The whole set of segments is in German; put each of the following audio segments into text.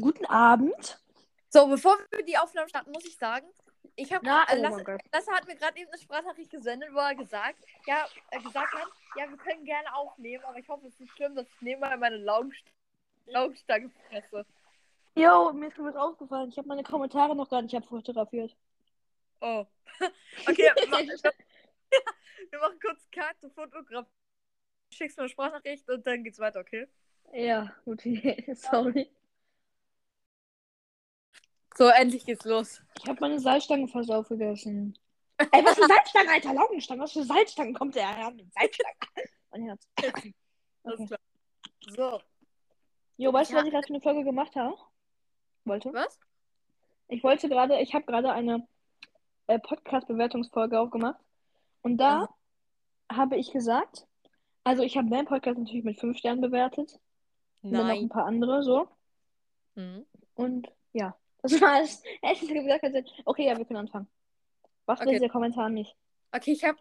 Guten Abend. So, bevor wir die Aufnahme starten, muss ich sagen, ich habe Na, äh, oh Lasse, mein Gott. Lasse hat mir gerade eben eine Sprachnachricht gesendet, wo er gesagt, ja, äh, gesagt hat, ja, wir können gerne aufnehmen, aber ich hoffe, es ist nicht schlimm, dass ich nebenbei meine Laugenst Laugenstange fresse. Jo, mir ist schon was aufgefallen. Ich habe meine Kommentare noch gar nicht abfotografiert. Oh. okay, wir machen, wir machen kurz Cut, Fotograf. Schickst mir eine Sprachnachricht und dann geht's weiter, okay? Ja, Idee. Sorry. So, endlich geht's los. Ich habe meine Salzstangen fast aufgegessen. Ey, was für Salzstangen, Alter? Laugenstangen. Was für Salzstangen kommt der her mit Salzstangen? Mein Herz. Alles Okay. klar. So, Jo, weißt du, Ja. was ich gerade für eine Folge gemacht habe? Wollte? was? Ich wollte gerade, ich habe gerade eine äh, Podcast-Bewertungsfolge aufgemacht. Und da habe ich gesagt, also ich habe meinen Podcast natürlich mit 5 Sternen bewertet. Und dann noch ein Nein. paar andere so. Mhm. Und ja, das war es. Hätte ich gesagt, okay, ja, wir können anfangen. Was Okay. okay. der Kommentar nicht? Okay, ich habe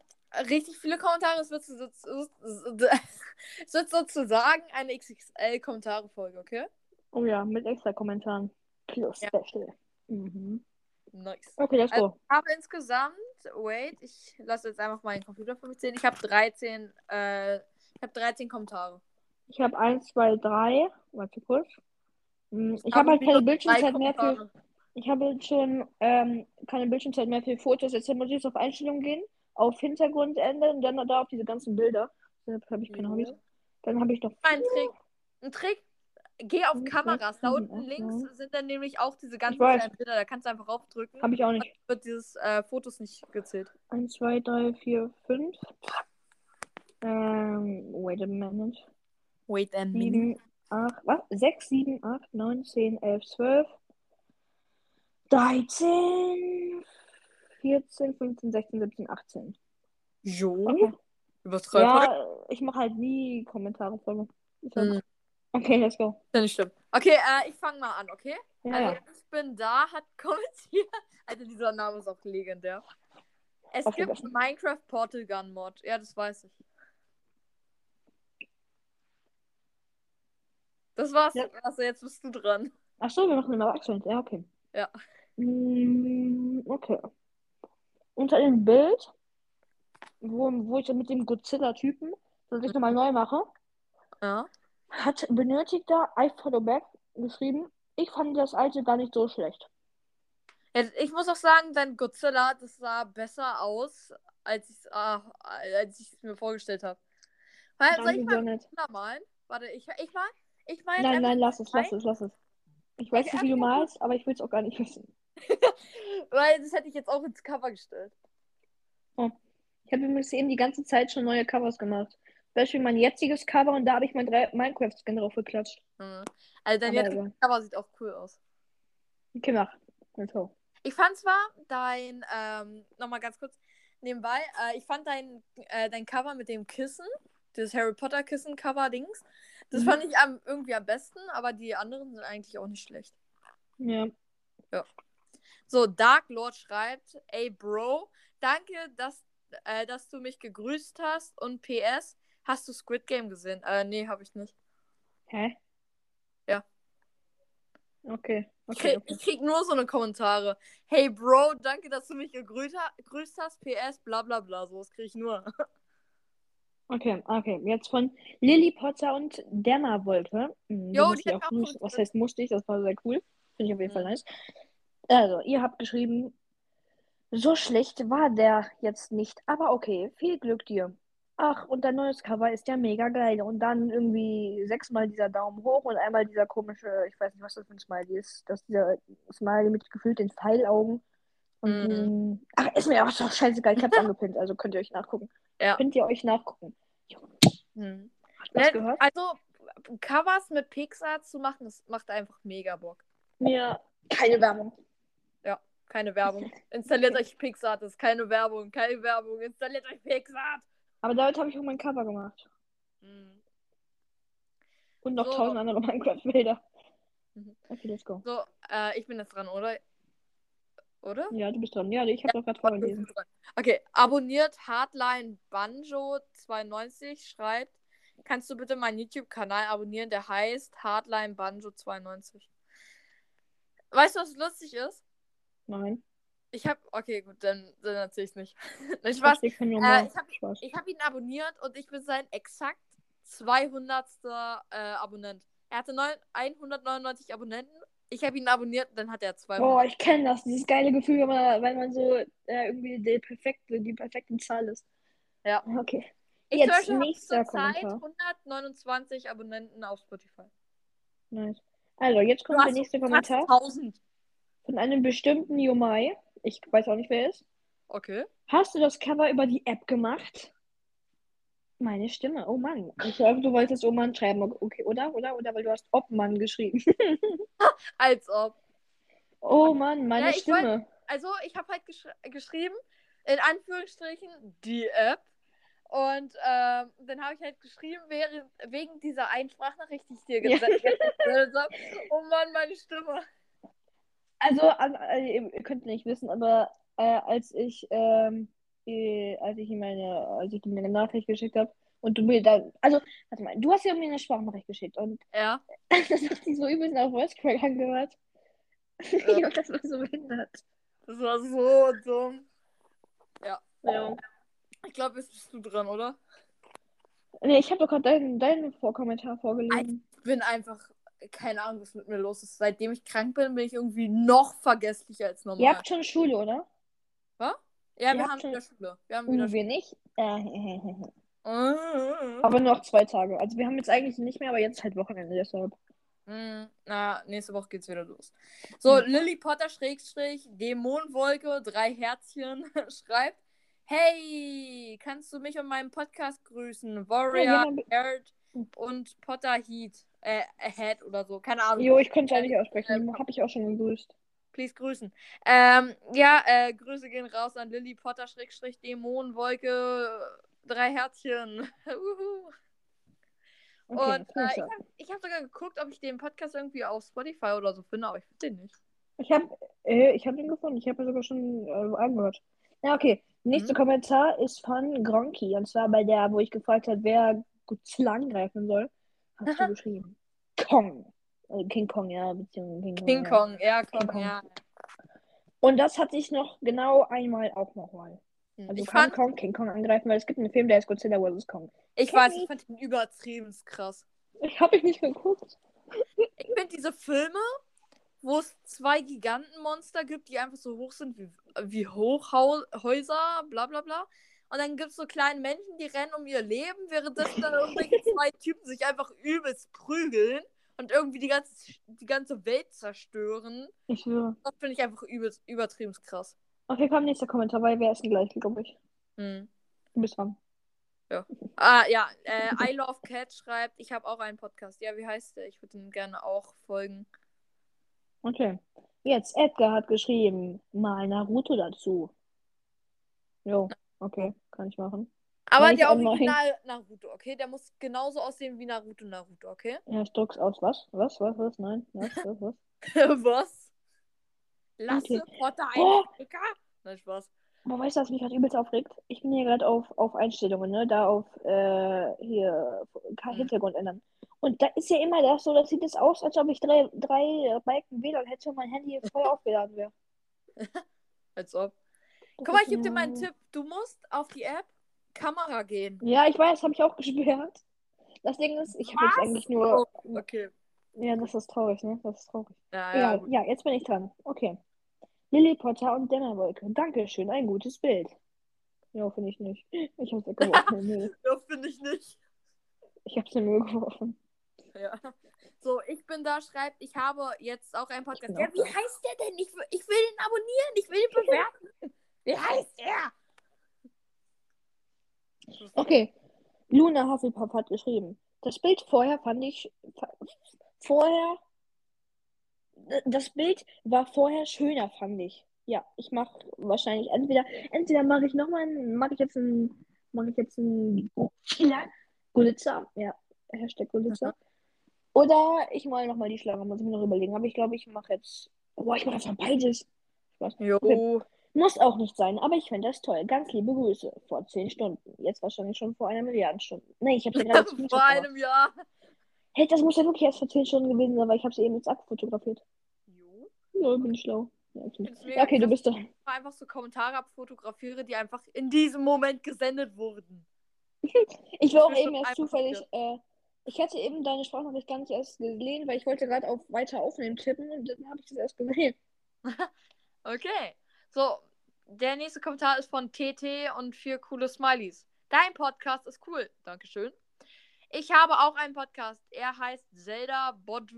richtig viele Kommentare. Es wird, so, so, so, es wird sozusagen eine XXL-Kommentare-Folge, okay? Oh ja, mit extra Kommentaren. Plus Ja. Special. Mhm. Nice. Okay, let's Also, go. ich habe insgesamt, wait, ich lasse jetzt einfach meinen Computer für mich zählen. Ich habe 13, äh, ich habe 13 Kommentare. Ich habe 1, 2, 3. Warte kurz. Hm, Ich habe habe halt keine Bildschirmzeit mehr für. Ich habe schon ähm, keine Bildschirmzeit mehr für Fotos. Jetzt muss ich auf Einstellungen gehen, auf Hintergrund ändern und dann da auf diese ganzen Bilder. Deshalb habe ich keine. Hobbys. Dann habe ich noch. Ein Trick. Ein Trick. Geh auf Kameras. Da unten links sind dann nämlich auch diese ganzen kleinen Bilder. Da kannst du einfach raufdrücken. Habe ich auch nicht. wird dieses äh, Fotos nicht gezählt. 1, 2, 3, 4, 5. Ähm, wait a minute. Wait a minute. 7, 8, was? 6, 7, 8, 9, 10, 11, 12, 13, 14, 15, 16, 17, 18. Jo. Okay. Übertreib ja. Ich mache halt nie Kommentare voll. Deshalb- Hm. Okay, let's go. Ja, nicht schlimm. Okay, äh, ich fange mal an, okay? Ja, also, ja. ich bin da, hat kommentiert. Also, dieser Name ist auch legendär. Es gibt. Minecraft Portal Gun Mod. Ja, das weiß ich. Das war's. Ja. Also, jetzt bist du dran. Ach so, wir machen immer Accent. Ja, okay. Ja. Mm, okay. Unter dem Bild, wo, wo ich dann mit dem Godzilla-Typen, das ich nochmal neu mache, Ja. Hat benötigter I follow back geschrieben, ich fand das alte gar nicht so schlecht. ja. Ich muss auch sagen, dein Godzilla, das sah besser aus, als ich es als ich's mir vorgestellt habe. Weil, soll ich mal. Godzilla malen? Warte, ich, ich mal. Ich mal Nein, nein, lass es, lass es, lass es. Ich weiß nicht, wie du malst, aber ich will es auch gar nicht wissen. Weil das hätte ich jetzt auch ins Cover gestellt. Ich habe übrigens eben die ganze Zeit schon neue Covers gemacht. Beispiel mein jetziges Cover und da habe ich mein Minecraft-Skin drauf geklatscht. Mhm. Also dein Aber jetziges egal. Cover sieht auch cool aus. Okay, mach. Let's go. Ich fand zwar dein, ähm, nochmal ganz kurz nebenbei, äh, ich fand dein, äh, dein Cover mit dem Kissen, dieses Harry Potter Kissen-Cover-Dings, das Mhm. fand ich am, irgendwie am besten, aber die anderen sind eigentlich auch nicht schlecht. Ja. So, Dark Lord schreibt, ey Bro, danke, dass, äh, dass du mich gegrüßt hast und PS, hast du Squid Game gesehen? Äh, nee, habe ich nicht. Hä? Ja. Okay. Ich Okay. krieg, ich krieg nur so eine Kommentare. Hey Bro, danke, dass du mich gegrüßt, ha gegrüßt hast. PS, bla bla bla. So, das krieg ich nur. Okay, okay. Jetzt von Lilly Potter und Derma Wolke. Hm, die Jo, die ich hat auch auch. Was heißt musste ich? Das war sehr cool. Finde ich auf jeden Fall Mhm. nice. Also, ihr habt geschrieben, so schlecht war der jetzt nicht, aber okay, viel Glück dir. Ach, und dein neues Cover ist ja mega geil. Und dann irgendwie sechsmal dieser Daumen hoch und einmal dieser komische, ich weiß nicht, was das für ein Smiley ist. Das ist dieser Smiley mit gefühlt den Pfeilaugen. Und diesen. Ach, ist mir auch doch scheißegal. Ich hab's angepinnt, also könnt ihr euch nachgucken. Ja. Könnt ihr euch nachgucken. Hm. Habt ihr gehört? Also, Covers mit Pixar zu machen, das macht einfach mega Bock. Mir keine Werbung. Keine Werbung. Installiert euch Pixar, das ist keine Werbung. Keine Werbung. Installiert euch Pixar. Aber damit habe ich auch mein Cover gemacht. Hm. Und noch So. tausend andere Minecraft-Bilder. Mhm. Okay, let's go. So, äh, ich bin jetzt dran, oder? oder? Ja, du bist dran. Ja, ich habe doch gerade vorgelesen. Okay, abonniert Hardline Banjo 92 schreibt, kannst du bitte meinen YouTube-Kanal abonnieren, der heißt Hardline Banjo 92. Weißt du, was lustig ist? Nein. Ich habe, okay, gut, dann, dann erzähl ich's nicht. ich Ich weiß, verstehe keinen äh, ich habe ich hab ihn abonniert und ich bin sein exakt 200. Äh, Abonnent. Er hatte neun, 199 Abonnenten. Ich habe ihn abonniert, dann hat er 200. Boah, ich kenne das, dieses geile Gefühl, wenn man, wenn man so äh, irgendwie die perfekte, die perfekte Zahl ist. Ja. Okay. ich jetzt zum Beispiel habe nächster zurzeit Kommentar. 129 Abonnenten auf Spotify. Nice. Also, jetzt kommt der nächste Kommentar fast 1000. von einem bestimmten Yomai. Ich weiß auch nicht, wer er ist. Okay. Hast du das Cover über die App gemacht? Meine Stimme. Oh Mann. Ich glaube, du wolltest Oh Mann schreiben. Okay, oder? Oder? Oder? Weil du hast Obmann geschrieben. Als ob. Oh Mann, meine Ja, Stimme. Also, ich habe halt gesch geschrieben, in Anführungsstrichen, die App. Und ähm, dann habe ich halt geschrieben, während, wegen dieser einen Sprachnachricht, die ich dir gesendet habe. oh Mann, meine Stimme. Also, äh, ihr könnt nicht wissen, aber äh, als ich, ähm, äh, als ich ihm meine, als ich ihm eine Nachricht geschickt habe und du mir dann, also, warte mal, du hast ja mir eine Sprachnachricht geschickt und Ja. das hat sich so übelst nach Voice Crack angehört. Ja. das war so behindert. Das war so dumm. Ja. Ich glaube, jetzt bist du dran, oder? Nee, ich habe doch gerade deinen, deinen Vorkommentar vorgelesen. Ich bin einfach, keine Ahnung, was mit mir los ist. Seitdem ich krank bin, bin ich irgendwie noch vergesslicher als normal. Ihr habt schon Schule, oder? Ja, ihr wir haben schon- wieder Schule. Wir haben Uh, wieder wir nicht. Äh, Schule. aber nur noch zwei Tage. Also wir haben jetzt eigentlich nicht mehr, aber jetzt halt Wochenende deshalb. Hm, Na, nächste Woche geht's wieder los. So, Hm. Lily Potter Schrägstrich, Dämonenwolke, drei Herzchen, schreibt: Hey, kannst du mich und meinen Podcast grüßen? Ja, Warrior, Hm. und Potter Heat. Äh, Head oder so. Keine Ahnung. Jo, ich könnte es Ähm, aussprechen. Habe ich auch schon gegrüßt. Please grüßen. Ähm, ja, äh, Grüße gehen raus an Lily Potter Schrägstrich, Dämonenwolke, drei Herzchen. Uhu. Okay, Und äh, ich habe hab sogar geguckt, ob ich den Podcast irgendwie auf Spotify oder so finde, aber ich finde den nicht. Ich habe äh, ich hab den gefunden. Ich habe ihn sogar schon äh, angehört. Ja, okay. Nächster Mhm. Kommentar ist von Gronki. Und zwar bei der, wo ich gefragt habe, wer lang greifen soll. Hast du geschrieben. Kong. Äh, King Kong, ja, beziehungsweise King Kong. King ja. Kong, ja, Kong, King Kong. ja. Und das hatte ich noch genau einmal auch nochmal. Hm. Also Ich, kann fand, Kong King Kong angreifen, weil es gibt einen Film, der ist Godzilla vs. Kong. ich kenn weiß, ich fand ihn übertrieben krass. Ich habe ich nicht geguckt. Ich finde diese Filme, wo es zwei Gigantenmonster gibt, die einfach so hoch sind wie, wie Hochhäuser, bla bla bla. Und dann gibt es so kleine Menschen, die rennen um ihr Leben, währenddessen dann irgendwelche zwei Typen sich einfach übelst prügeln und irgendwie die ganze, die ganze Welt zerstören. Ich schwöre. Das finde ich einfach übelst, übertrieben krass. Okay, komm, nächster Kommentar, weil wir essen gleich, glaube ich. Hm. Du bist dran. Ah, ja, äh, I Love Cat schreibt, ich habe auch einen Podcast. Ja, wie heißt der? Ich würde ihm gerne auch folgen. Okay. Jetzt, Edgar hat geschrieben, mal Naruto dazu. Jo, okay, kann ich machen. Aber der. Original Naruto, okay? Der muss genauso aussehen wie Naruto Naruto, okay? Ja, ich drück's aus. Was? Was? Was? Was? Nein. Was? Was? Was? Was? Lasse Okay. Potter Oh! ein Ficker? Nein, Spaß. Aber weißt du, was mich gerade übelst aufregt? Ich bin hier gerade auf, auf Einstellungen, ne? Da auf äh, hier Mhm. Hintergrund ändern. Und da ist ja immer das so, das sieht es aus, als ob ich drei, drei Balken WLAN hätte und mein Handy voll aufgeladen wäre. Als ob. Das Guck mal, ich gebe dir mal einen Tipp. Du musst auf die App Kamera gehen. Ja, ich weiß, habe ich auch gesperrt. Das Ding ist, ich habe jetzt eigentlich nur. Oh, okay. Ja, das ist traurig, ne? Das ist traurig. Ja, ja. Gut. ja, jetzt bin ich dran. Okay. Lily Potter und Dämmerwolke. Dankeschön, ein gutes Bild. Ja, finde ich nicht. Ich hab's weggeworfen. in den Müll. Ja, finde ich nicht. Ich hab's in den Müll geworfen. Ja. So, ich bin da, schreibt, ich habe jetzt auch einen Podcast. Ja, wie da. heißt der denn? Ich, will- ich will ihn abonnieren, ich will ihn bewerten. wie heißt er? Okay. Luna Hufflepuff hat geschrieben. Das Bild vorher fand ich. Vorher. Das Bild war vorher schöner, fand ich. Ja, ich mache wahrscheinlich entweder. Entweder mache ich nochmal. Mache ich jetzt ein. Mache ich jetzt ein. Gulitzer. Ja, Hashtag Gulitzer. Oder ich male nochmal die Schlange. Muss ich mir noch überlegen. Aber ich glaube, ich mache jetzt. Boah, ich mache einfach beides. Spaß. Jo. Okay. Muss auch nicht sein, aber ich finde das toll. Ganz liebe Grüße. Vor zehn Stunden. Jetzt wahrscheinlich schon vor einer Milliarde Stunden. Nee, ich habe gerade Vor gemacht. einem Jahr. Hey, das muss ja wirklich erst vor zehn Stunden gewesen sein, weil ich habe sie eben jetzt abfotografiert. Jo. Ja, bin ich schlau. Ja, Ja, okay, du bist ich einfach so Kommentare abfotografiere, die einfach in diesem Moment gesendet wurden. Ich war auch eben erst zufällig, äh, ich hatte eben deine Sprachnachricht gar nicht erst gesehen, weil ich wollte gerade auf weiter aufnehmen tippen und dann habe ich das erst gesehen. Okay. So, der nächste Kommentar ist von TT und vier coole Smileys. Dein Podcast ist cool. Dankeschön. Ich habe auch einen Podcast. Er heißt Zelda Bod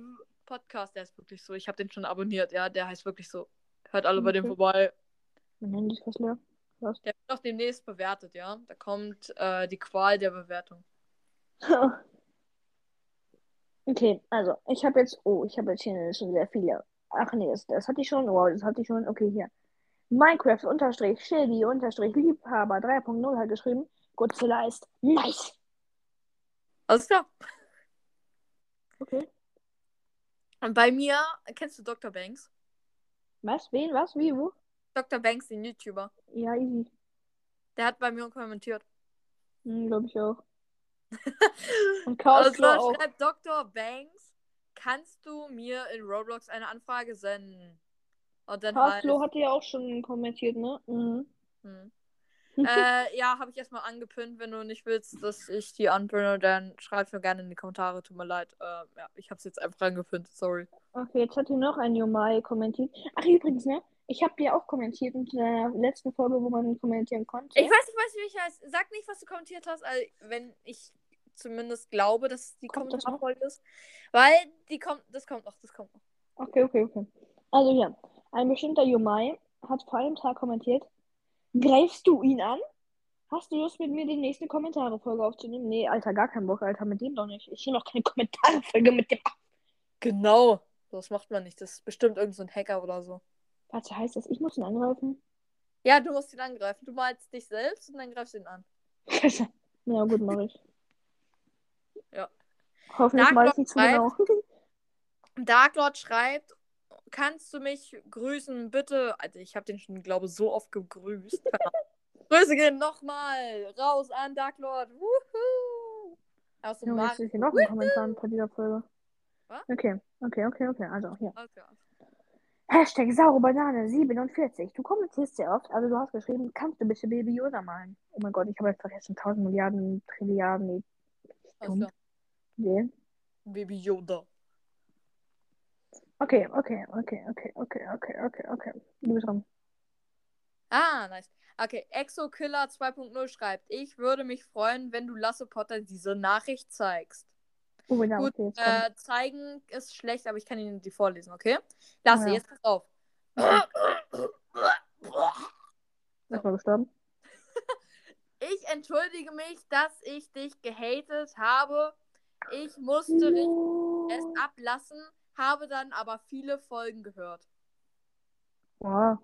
Podcast. Der ist wirklich so. Ich habe den schon abonniert. Ja, der heißt wirklich so. Hört alle bei dem Okay. vorbei. Mein Handy ist fast leer. Der wird auch demnächst bewertet, ja. Da kommt äh, die Qual der Bewertung. Okay, also, ich habe jetzt, oh, ich habe jetzt hier schon sehr viele. Ach nee, das, das hatte ich schon, wow, das hatte ich schon, okay, hier. Minecraft unterstrich Shelby unterstrich Liebhaber 3.0 hat geschrieben, Godzilla ist nice. Alles klar. Okay. Und bei mir, kennst du Dr. Banks? Was? Wen? Was? Wie? Wo? Dr. Banks, den YouTuber. Ja, easy. Der hat bei mir kommentiert. Hm, glaube ich auch. Und Chaos Also auch. schreibt Dr. Banks, kannst du mir in Roblox eine Anfrage senden? Und dann halt. Claw hatte ja auch schon kommentiert, ne? Mhm. Hm. äh, ja, habe ich erstmal angepinnt. Wenn du nicht willst, dass ich die anpinne, dann schreib mir gerne in die Kommentare. Tut mir leid. Äh, ja, ich habe es jetzt einfach angepinnt. Sorry. Okay, jetzt hat hier noch ein Yomai kommentiert. Ach, übrigens, ne? Ich habe dir auch kommentiert in der letzten Folge, wo man kommentieren konnte. Ich weiß nicht, weiß nicht, wie ich heiße. Sag nicht, was du kommentiert hast, also, wenn ich zumindest glaube, dass es die? Kommentarfolge ist. Weil die kommt, das kommt noch, das kommt noch. Okay, okay, okay. Also hier, ein bestimmter Yomai hat vor einem Tag kommentiert. Greifst du ihn an? Hast du Lust, mit mir die nächste Kommentare-Folge aufzunehmen? Nee, Alter, gar keinen Bock, Alter, mit dem doch nicht. Ich nehme noch keine Kommentare-Folge mit dem. Genau. Das macht man nicht. Das ist bestimmt irgend so ein Hacker oder so. Warte, heißt das, ich muss ihn angreifen? Ja, du musst ihn angreifen. Du malst dich selbst und dann greifst du ihn an. Ja, gut, mach ich. Ja. Hoffentlich Dark mal Lord ich nicht zu genau. Darklord schreibt, kannst du mich grüßen, bitte? Also ich habe den schon, glaube ich, so oft gegrüßt. Grüße gehen nochmal raus an Darklord. Wuhu! Aus dem ist hier noch ein Kommentar unter dieser Folge. Was? Okay, okay, okay, okay. Also hier. Okay. Hashtag saure Banane 47. Du kommentierst sehr oft, also du hast geschrieben, kannst du bitte Baby Yoda malen? Oh mein Gott, ich habe jetzt vergessen, 1000 Milliarden, Trilliarden. Nee. Baby Yoda. Okay, okay, okay, okay, okay, okay, okay, okay. Du bist dran. Ah, nice. Okay, Exokiller 2.0 schreibt, ich würde mich freuen, wenn du Lasse Potter diese Nachricht zeigst. Oh, ja, Gut, okay. Äh, zeigen ist schlecht, aber ich kann Ihnen die vorlesen, okay? Lasse, ja. jetzt pass auf. Erstmal gestorben. Ich entschuldige mich, dass ich dich gehatet habe. Ich musste es ablassen, habe dann aber viele Folgen gehört. Wow.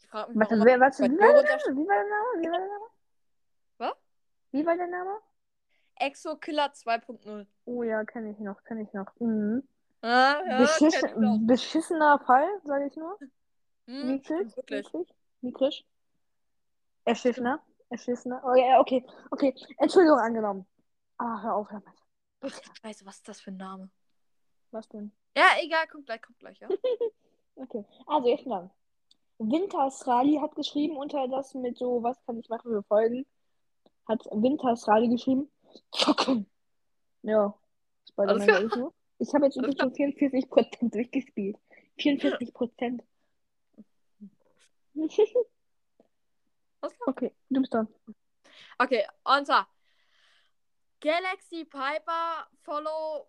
Ich frage mich, warum wer, was, wie war der Name? Wie war der Name? Wie war der Name? Was? Wie war der Name? Exokiller 2.0. Oh ja, kenne ich noch, kenne ich noch. Mhm. Ah, ja, Beschiss ich auch. beschissener Fall, sage ich nur. Hm, Mickrig? stimmt wirklich. Mickrig? Mickrig? Erschissener? Erschissener? Oh ja, okay, okay. Entschuldigung angenommen. Ah, hör auf damit. Bitte. Scheiße, was ist das für ein Name? Was denn? Ja, egal, kommt gleich, kommt gleich, ja. Okay. Also, jetzt dann. Wintersrali hat geschrieben unter das mit so, was kann ich machen für Folgen? Hat Wintersrali geschrieben. Zocken. Ja. Spider-Man klar. sag ich habe jetzt schon 44% durchgespielt. 44%. Alles klar. okay, du bist dran. Okay, und zwar Galaxy Piper Follow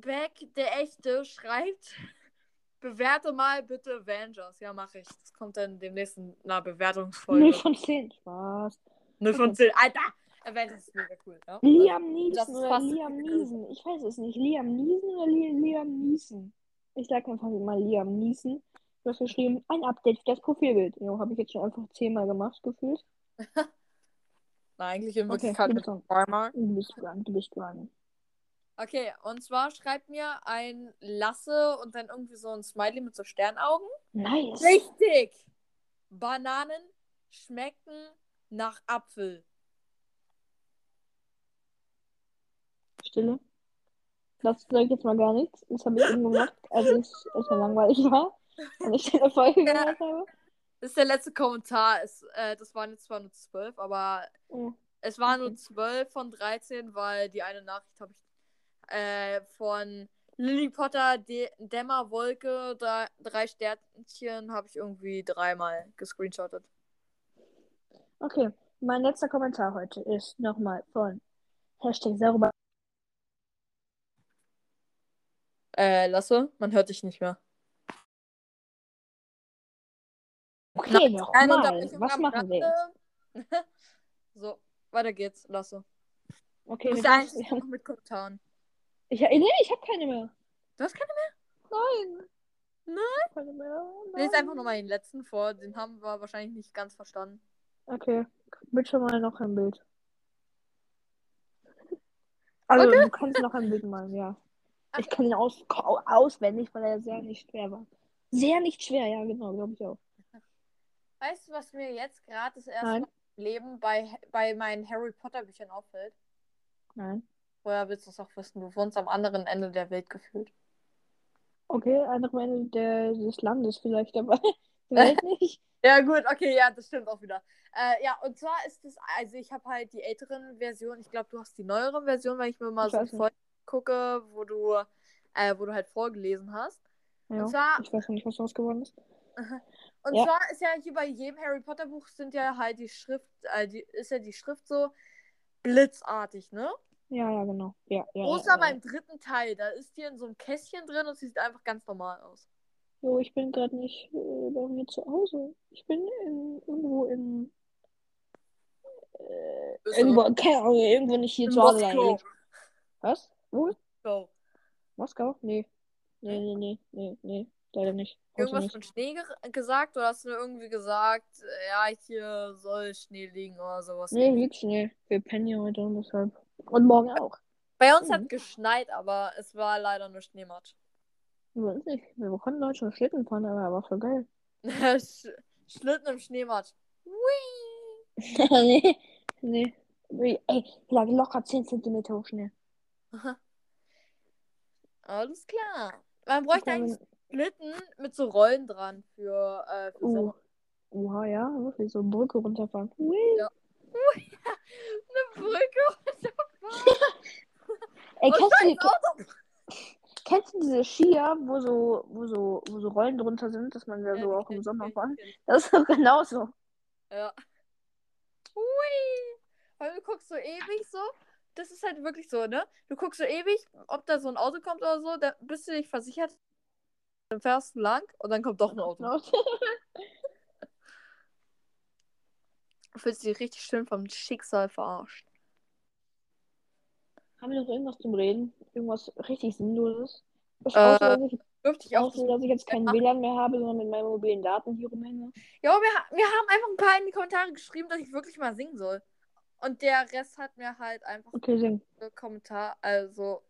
Back der echte schreibt bewerte mal bitte Avengers. Ja, mache ich. Das kommt dann demnächst in einer Bewertungsfolge. 0 von 10. Spaß. 0 von 10. Alter! Avengers ist mega cool, ja? Liam das Neeson oder Liam. Neeson. Ich weiß es nicht. Liam Neeson oder Li Liam Neeson? Ich sag einfach mal Liam Neeson. Du hast geschrieben, ein Update für das Profilbild. Jo, habe ich jetzt schon einfach zehnmal gemacht, gefühlt. Na, eigentlich in Okay, Wirklichkeit du mit zweimal. Du bist dran, du bist dran. Okay, und zwar schreibt mir ein Lasse und dann irgendwie so ein Smiley mit so Sternaugen. Nice. Richtig! Bananen schmecken nach Apfel. Stille. Das sage ich jetzt mal gar nichts. Das habe ich eben gemacht, als ich erstmal langweilig war und ich eine Folge Ja. gemacht habe. Das ist der letzte Kommentar. Es, äh, das waren jetzt zwar nur zwölf, aber Ja. es waren nur zwölf von 13, weil die eine Nachricht habe ich äh, von Lily Potter De Dämmerwolke, drei Sternchen, habe ich irgendwie dreimal gescreenshottet. Okay, mein letzter Kommentar heute ist nochmal von Hashtag Sauber. Äh, Lasse, man hört dich nicht mehr. Okay, nochmal. Was machen wir jetzt? So, weiter geht's, Lasse. Okay, Du bist eigentlich wir noch mit Kommentaren. Ich, nee, ich habe keine mehr. Du hast keine Nein. Nein? Ich hab Keine mehr. Nein. einfach nochmal den letzten vor, den haben wir wahrscheinlich nicht ganz verstanden. Okay, bitte mal noch ein Bild. Also, Okay. du kannst noch ein Bild malen, ja. Ich kann ihn aus, auswendig, weil er sehr nicht schwer war. Sehr nicht schwer, ja, genau, glaube ich auch. Weißt du, was mir jetzt gerade das erste Nein. Mal im Leben bei, bei meinen Harry Potter Büchern auffällt? Nein. Woher willst du es auch wissen? Du wohnst am anderen Ende der Welt gefühlt. Okay, andere Ende der, des Landes vielleicht, aber vielleicht nicht. Ja, gut, okay, ja, das stimmt auch wieder. Äh, ja, und zwar ist es, also ich habe halt die älteren Versionen, ich glaube, du hast die neueren Versionen, wenn ich mir mal Ich so. Folgen gucke, wo du, äh, wo du halt vorgelesen hast. Ja, Und zwar, ich weiß nicht, was daraus geworden ist. und Ja. zwar ist ja hier bei jedem Harry Potter Buch sind ja halt die Schrift, äh, die, ist ja die Schrift so blitzartig, ne? Ja, ja, genau. Ja, ja, Außer ja, beim dritten Teil, da ist hier in so einem Kästchen drin und sieht einfach ganz normal aus. Jo, ich bin gerade nicht äh, bei mir zu Hause. Ich bin in, irgendwo in. Äh, irgendwo, Ahnung, irgendwo nicht hier In zu Hause. Moskau. Was? Wo? So. Moskau? Nee. Nee, nee, nee, nee, nee. Leider nicht. Heute Irgendwas nicht. von Schnee ge gesagt oder hast du irgendwie gesagt, äh, ja, hier soll Schnee liegen oder sowas? Nee, liegt Schnee. Wir pennen hier heute und deshalb. Und morgen auch. Bei uns Mhm. hat geschneit, aber es war leider nur Schneematsch. Wir uns nicht. Wir konnten heute schon Schlitten fahren, aber war voll geil. Sch Schlitten im Schneematsch. Nee, nee. Ey, hier lag locker 10 cm hoch Schnee. Alles klar. Man bräuchte Okay, eigentlich Schlitten mit so Rollen dran für, äh, für Uh. Oha, ja, wirklich so eine Brücke runterfahren. Hui. Ja. Eine Brücke. Ey, Oh, kennst, du, scheiß Auto. kennst du diese Skier, wo so, wo so, wo so Rollen drunter sind, dass man da so Ja, auch im Sommer fahren? Das ist doch genauso. Ja. Hui. Weil du guckst so ewig so. Das ist halt wirklich so, ne? Du guckst so ewig, ob da so ein Auto kommt oder so, dann bist du dich versichert, dann fährst du lang und dann kommt doch ein Auto. Du fühlst dich richtig schön vom Schicksal verarscht. Haben wir noch irgendwas zum Reden? Irgendwas richtig Sinnloses? Ich Äh, außer, dass ich, Dürfte ich auch. außer, dass ich jetzt keinen WLAN mehr habe, sondern mit meinen mobilen Daten hier rumhänge. Ja, wir, ha- wir haben einfach ein paar in die Kommentare geschrieben, dass ich wirklich mal singen soll. Und der Rest hat mir halt einfach Okay, sing. so Kommentar, also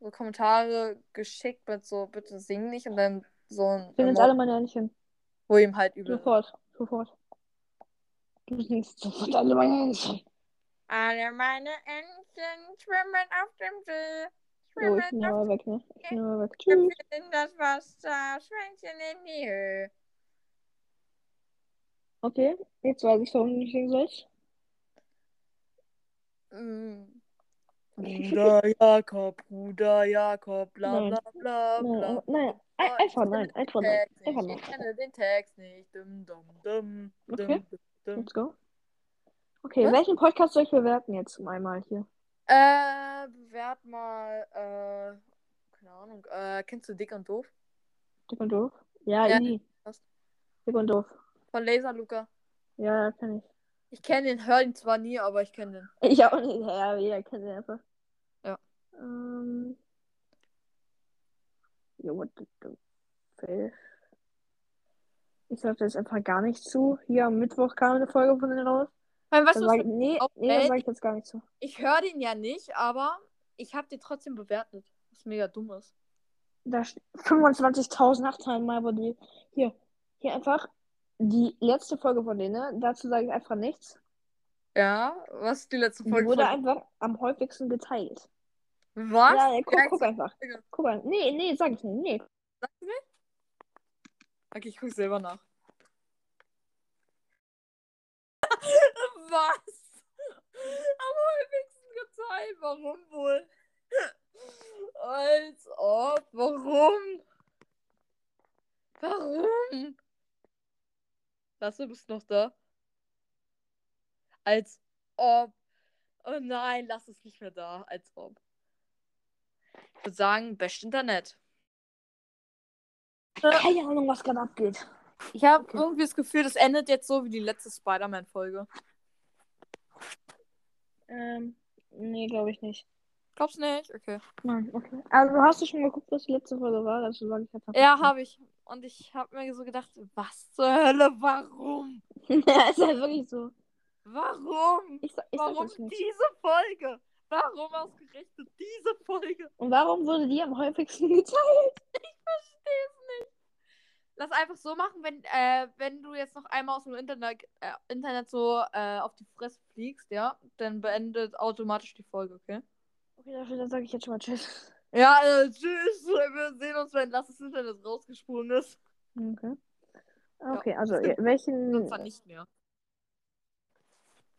so Kommentare geschickt mit so, bitte sing nicht und dann so ein Sing jetzt alle meine Händchen. wo ihm halt übel. Sofort, sofort. Du singst sofort alle meine Händchen. Alle meine Entchen schwimmen auf dem See. So, ich bin Schwimmen aber auf weg, ne? Ich bin aber weg. Tschüss. in das Wasser, Schwänzchen in die Höhe. Okay, jetzt weiß ich, warum du nicht singen sollst. Mm. Bruder Jakob, Bruder Jakob, bla Nein. bla bla Nein, bla. nein, ein- einfach nein, einfach nein, einfach nicht. Ich nein. kenne den Text nicht. Dum, dum, dum, dum, Okay. dum, dum. Let's go. Okay, Was? welchen Podcast soll ich bewerten jetzt einmal hier? Äh, bewert mal, äh, keine Ahnung, äh, kennst du Dick und Doof? Dick und doof? Ja, Ja, easy. passt. Dick und doof. Von Laser Luca. Ja, ja, kenn ich. Ich kenne den, höre ihn zwar nie, aber ich kenne den. Ich auch nicht. Ja, jeder kennt den einfach. Ja. Ähm. Jo, what the the fuck? Ich sag da jetzt einfach gar nicht zu. Hier am Mittwoch kam eine Folge von denen raus. Sag was, ich, nee, auf nee, sag ich jetzt gar nicht zu. ich höre den ja nicht, aber ich habe dir trotzdem bewertet. Was mega dumm ist. Da steht 25.000 Nachzahlen mal, wo die. Hier, hier einfach die letzte Folge von denen. Dazu sage ich einfach nichts. Ja, was ist die letzte Die Folge? wurde von- einfach am häufigsten geteilt. Was? Ja, ja, guck, Ja, guck einfach. Guck mal. Nee, nee, sag ich nicht. Nee. Sagst du nicht? Okay, ich guck selber nach. Was? Am häufigsten geteilt. Warum wohl? Als ob. Warum? Warum? Lasse, bist noch da? Als ob. Oh nein, lass es nicht mehr da. Als ob. Ich würde sagen, best Internet. Keine Ahnung, was gerade abgeht. Ich habe Okay. irgendwie das Gefühl, das endet jetzt so wie die letzte Spider-Man-Folge. Ähm, nee, glaube ich nicht. Glaubst du nicht? Okay. Nein, okay. Also hast du schon geguckt, was die letzte Folge war? Also ich. Ja, habe ich. Und ich habe mir so gedacht, was zur Hölle, warum? ja, ist halt wirklich so. Warum? Ich, ich Warum diese Folge? Warum ausgerechnet diese Folge? Und warum wurde die am häufigsten geteilt? Verstehe es. Lass einfach so machen, wenn, äh, wenn du jetzt noch einmal aus dem Internet, äh, Internet so äh, auf die Fresse fliegst, ja, dann beendet automatisch die Folge, okay? Okay, dafür, dann sage ich jetzt schon mal Tschüss. Ja, äh, tschüss. Wir sehen uns, wenn das Internet rausgesprungen ist. Okay. Okay, also stimmt. ihr- welchen. Und zwar nicht mehr.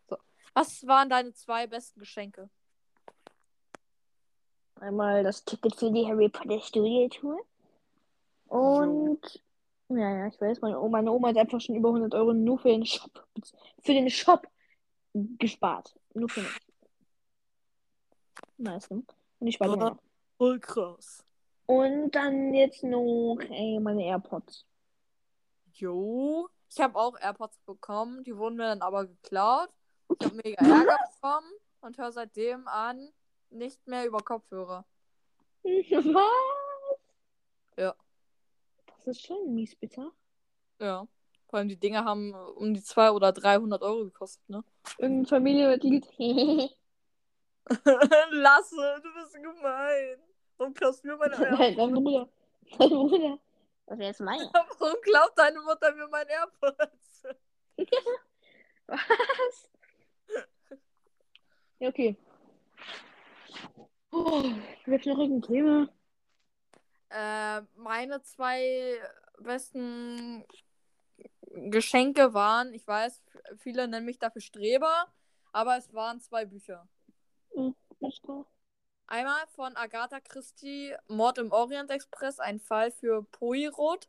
So. Was waren deine zwei besten Geschenke? Einmal das Ticket für die Harry Potter Studio Tour. Und. Ja, ja, ich weiß, meine Oma, meine Oma hat einfach schon über 100 Euro nur für den Shop, für den Shop gespart. Nur für mich. Nice, ne? Und ich Ja. noch. Voll krass. Und dann jetzt noch ey, meine AirPods. Jo. Ich habe auch AirPods bekommen, die wurden mir dann aber geklaut. Ich habe mega Ärger bekommen und höre seitdem an nicht mehr über Kopfhörer. Was? Das ist schon mies bitter. Ja. Vor allem die Dinger haben um die 200 oder 300 Euro gekostet, ne? Irgendein Familienmitglied. Lasse, du bist gemein. Warum klaust du mir meine AirPods? Dein Bruder. Dein Bruder. Das wäre jetzt mein. Warum klaut deine Mutter mir meine AirPods? Was? Ja, okay. Oh, Gibt noch irgendein Thema? Äh, meine zwei besten Geschenke waren, ich weiß, viele nennen mich dafür Streber, aber es waren zwei Bücher. Hm, klar. Einmal von Agatha Christie, Mord im Orient Express, ein Fall für Poirot.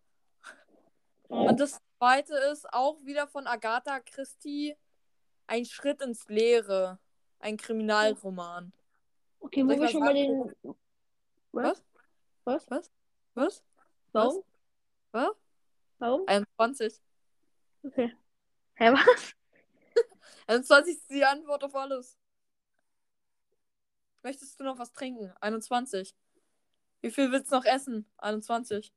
Und das zweite ist auch wieder von Agatha Christie, ein Schritt ins Leere, ein Kriminalroman. Okay, wo wir schon mal den. Was? Was? Was? Warum? Was? Warum? 21. Okay. Hä, was? 21 ist die Antwort auf alles. Möchtest du noch was trinken? 21. Wie viel willst du noch essen? 21.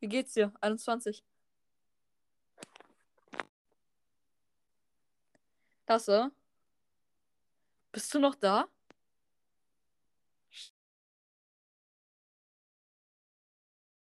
Wie geht's dir? 21. Lasse? Bist du noch da?